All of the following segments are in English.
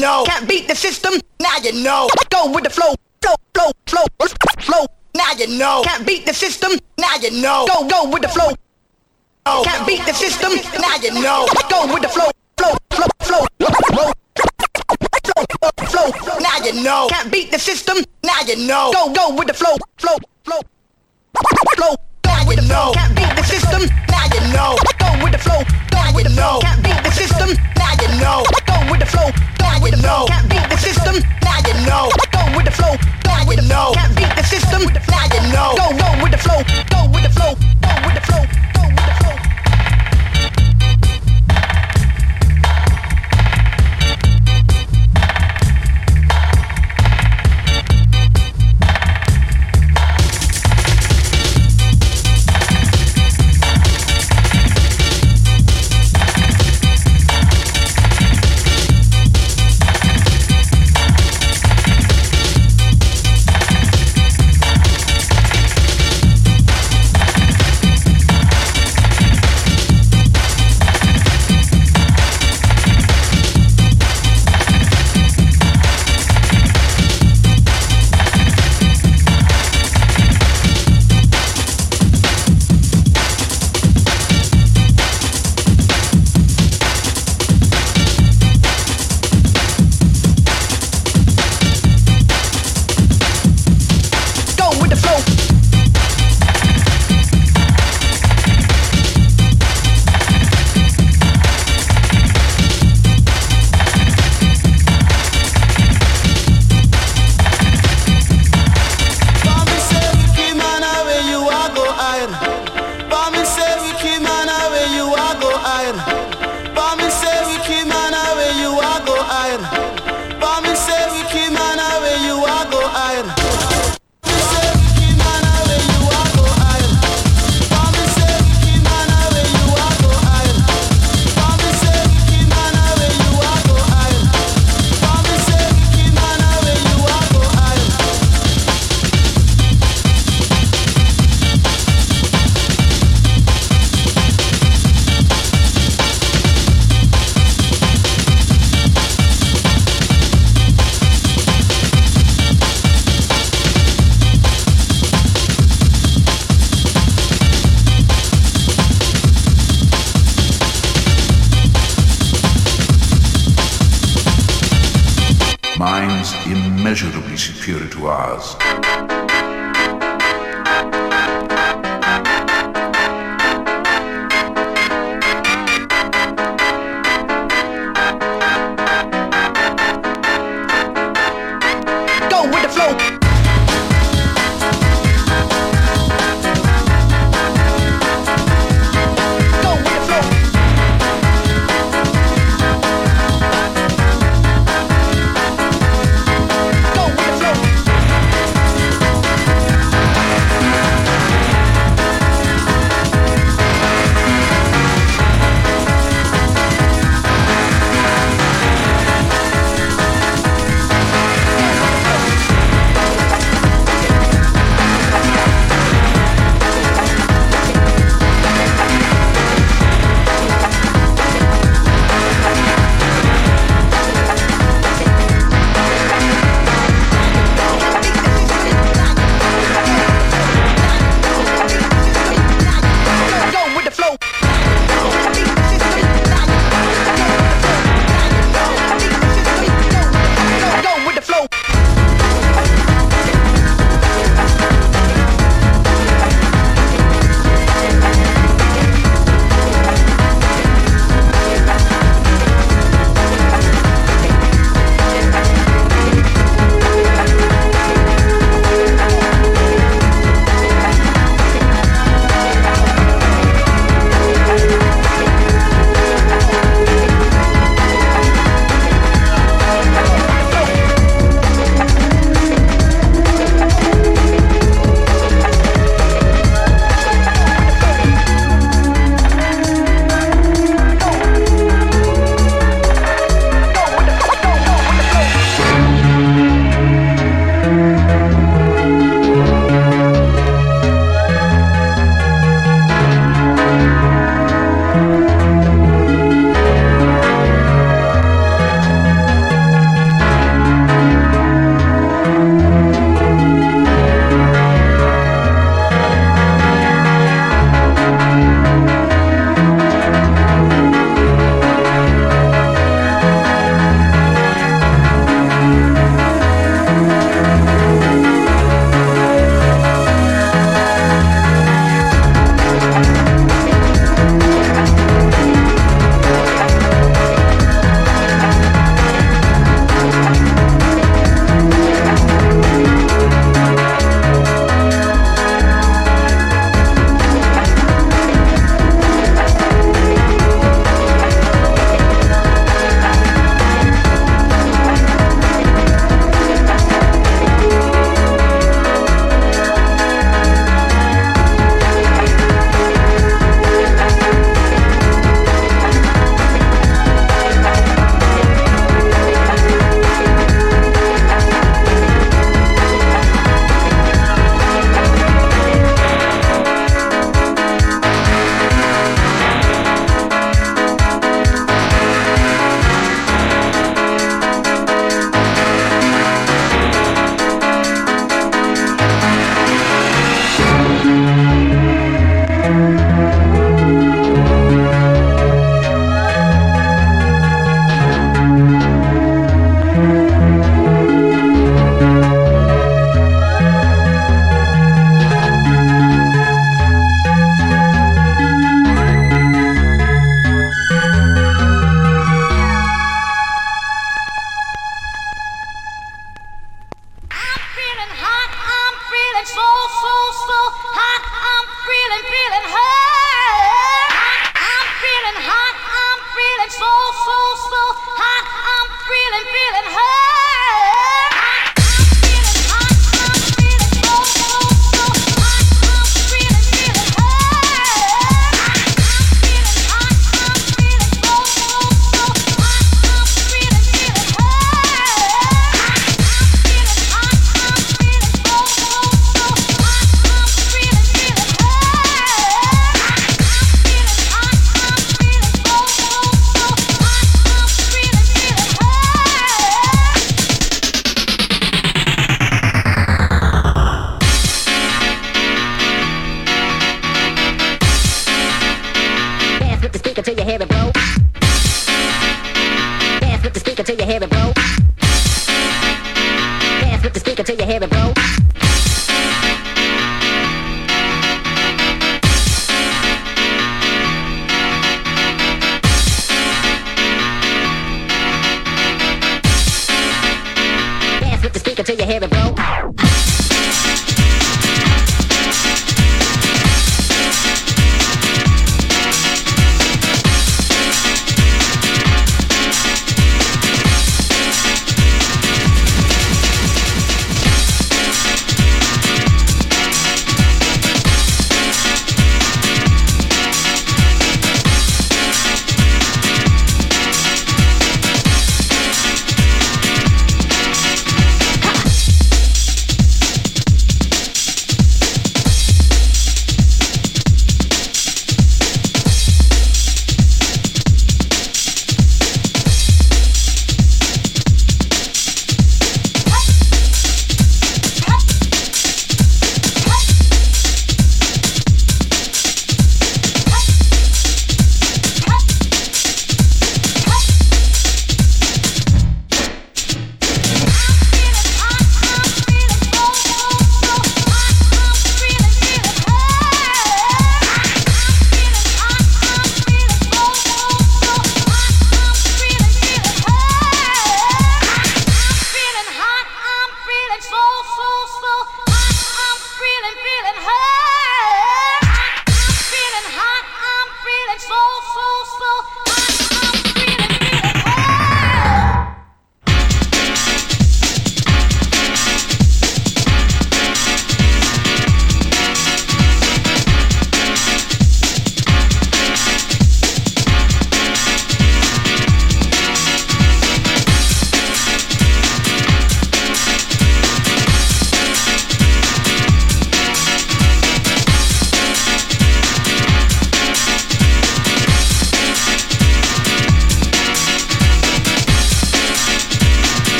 Know. Can't beat the system. Now you know. Go with the flow. Flow, flow, flow, flow. Now you know. Can't beat the system. Now you know. Go, go with the flow. Can't beat the system. Now you know. Go with the. Flow, flow, flow, flow. Flow, flow, now you know. Can't beat the system. Now you know. Go, go with the flow. Flow, flow, flow. Now you know. Can't beat the system. Now you know. Go with the flow. Go with the flow. Can't beat the system. Now you know. Go with the flow. Go with the flow. Can't beat the system. Now you know. Go with the flow. Go with the flow. Can't beat the system. Now you know. Go, go with the flow. Go with the flow. Go with the flow. Minds immeasurably superior to ours.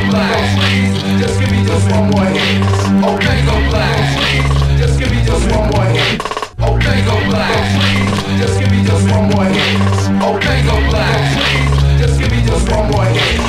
go please. Just give me just one more hit. Okay, go black, please. Just give me just one more hit. Okay, go black, please. Just give me just one more hit. Okay, go black, please. Just give me just one more hit.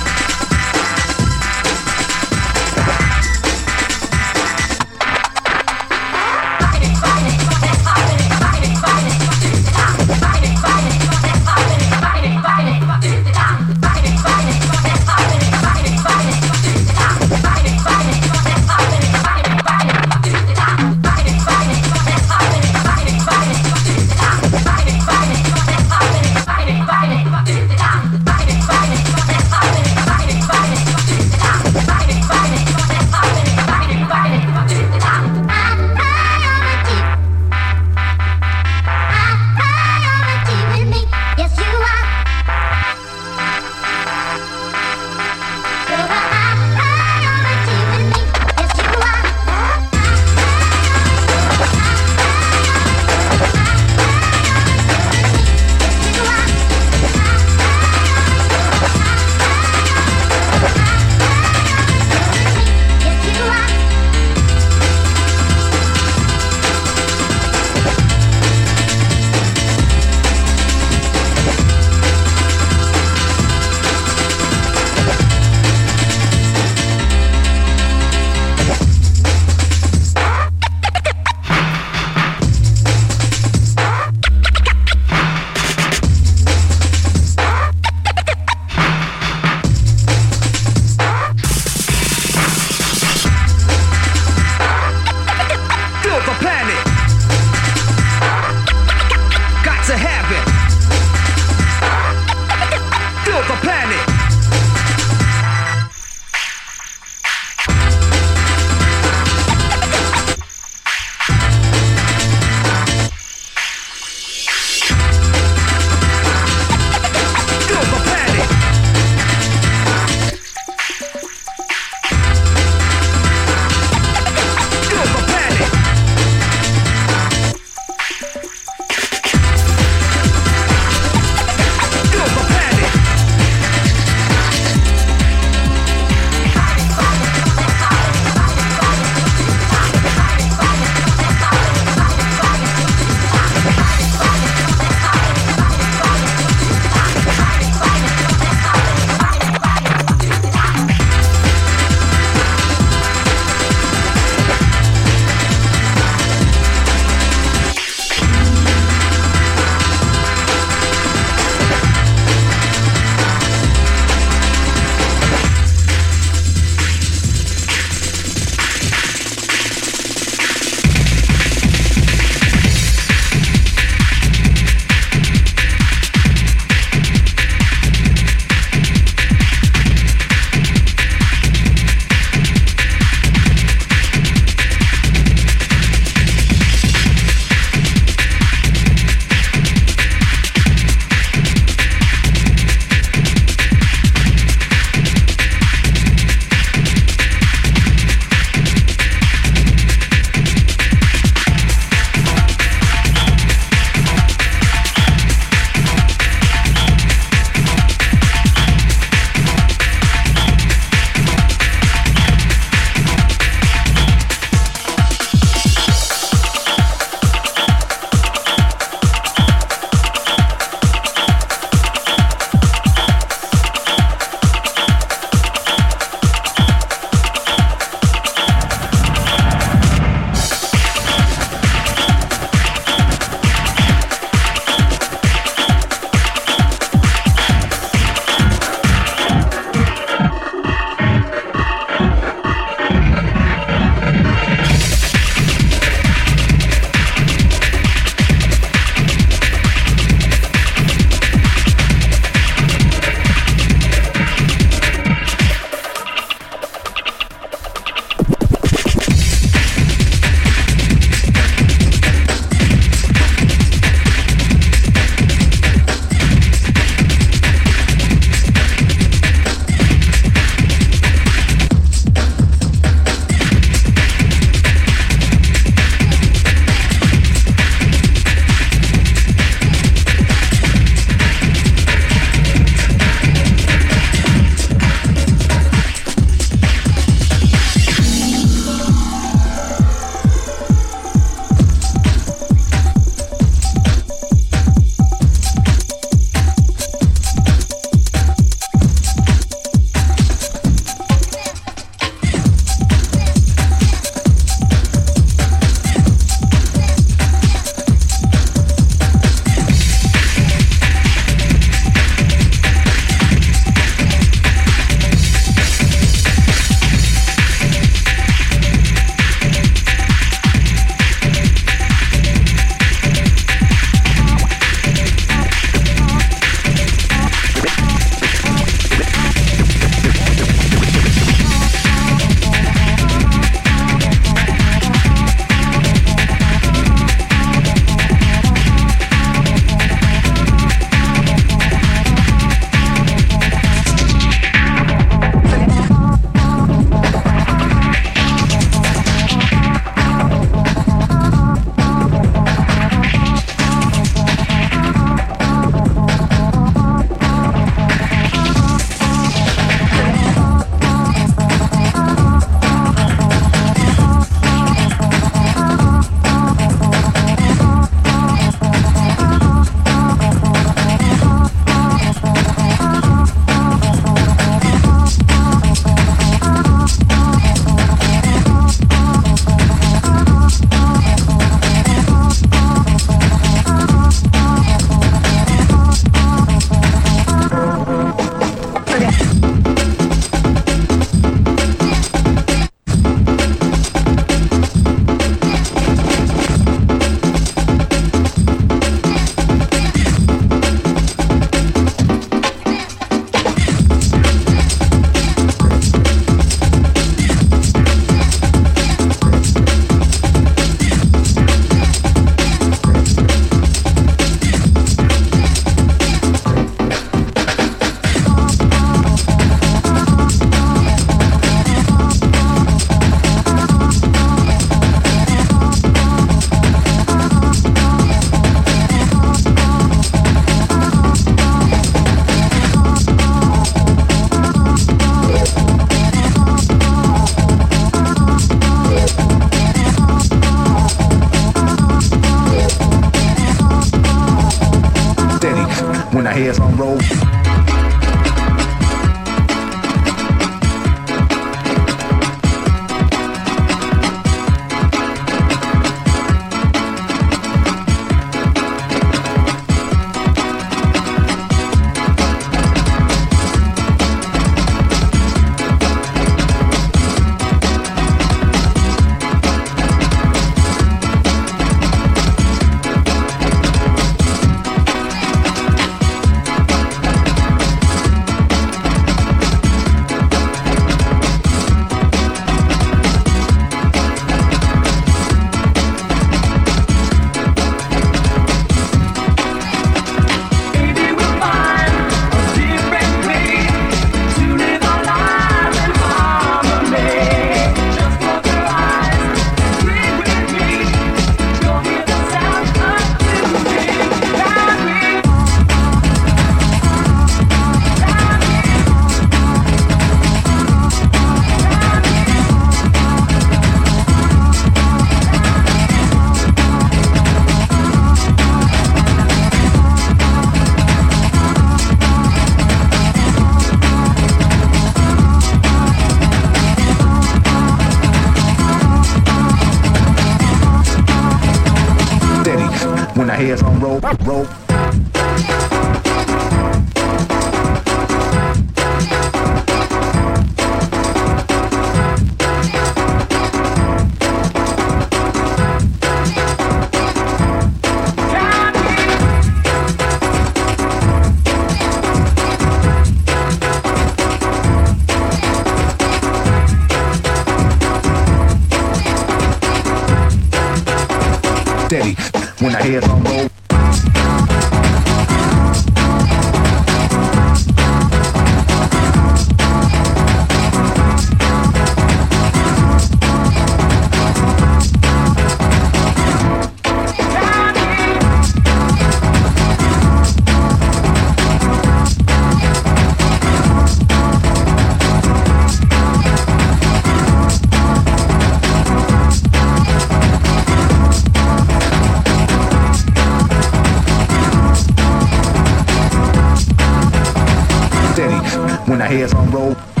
When the heads on roll.